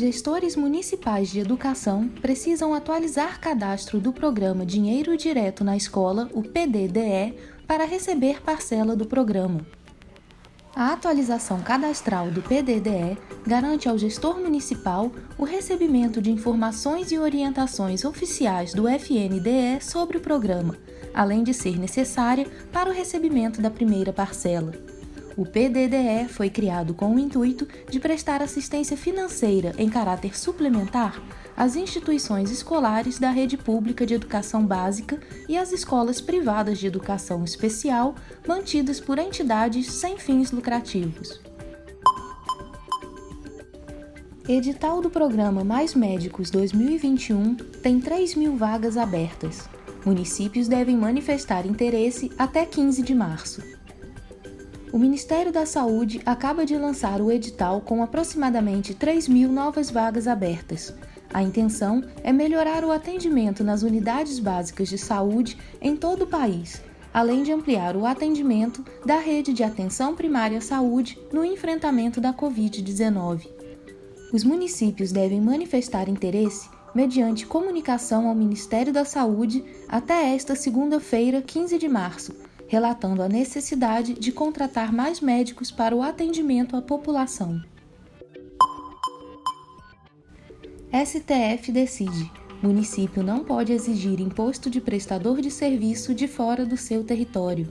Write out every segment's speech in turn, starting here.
Gestores municipais de educação precisam atualizar cadastro do programa Dinheiro Direto na Escola, o PDDE, para receber parcela do programa. A atualização cadastral do PDDE garante ao gestor municipal o recebimento de informações e orientações oficiais do FNDE sobre o programa, além de ser necessária para o recebimento da primeira parcela. O PDDE foi criado com o intuito de prestar assistência financeira em caráter suplementar às instituições escolares da rede pública de educação básica e às escolas privadas de educação especial mantidas por entidades sem fins lucrativos. Edital do programa Mais Médicos 2021 tem 3 mil vagas abertas. Municípios devem manifestar interesse até 15 de março o Ministério da Saúde acaba de lançar o edital com aproximadamente 3 mil novas vagas abertas. A intenção é melhorar o atendimento nas unidades básicas de saúde em todo o país, além de ampliar o atendimento da rede de atenção primária à saúde no enfrentamento da Covid-19. Os municípios devem manifestar interesse mediante comunicação ao Ministério da Saúde até esta segunda-feira, 15 de março relatando a necessidade de contratar mais médicos para o atendimento à população. STF decide: município não pode exigir imposto de prestador de serviço de fora do seu território.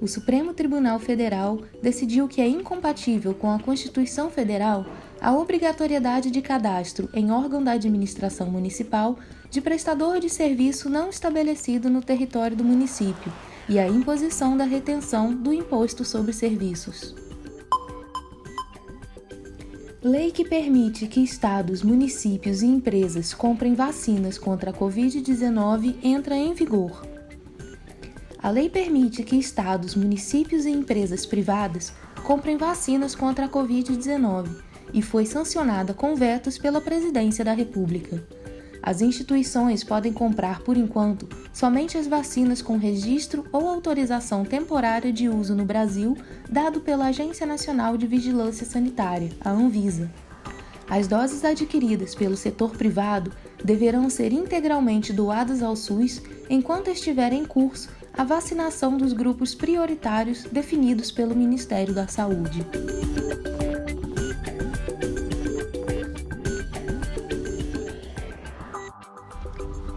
O Supremo Tribunal Federal decidiu que é incompatível com a Constituição Federal a obrigatoriedade de cadastro em órgão da administração municipal de prestador de serviço não estabelecido no território do município e a imposição da retenção do imposto sobre serviços. Lei que permite que estados, municípios e empresas comprem vacinas contra a Covid-19 entra em vigor. A lei permite que estados, municípios e empresas privadas comprem vacinas contra a Covid-19 e foi sancionada com vetos pela Presidência da República. As instituições podem comprar, por enquanto, somente as vacinas com registro ou autorização temporária de uso no Brasil, dado pela Agência Nacional de Vigilância Sanitária, a Anvisa. As doses adquiridas pelo setor privado deverão ser integralmente doadas ao SUS enquanto estiver em curso a vacinação dos grupos prioritários definidos pelo Ministério da Saúde.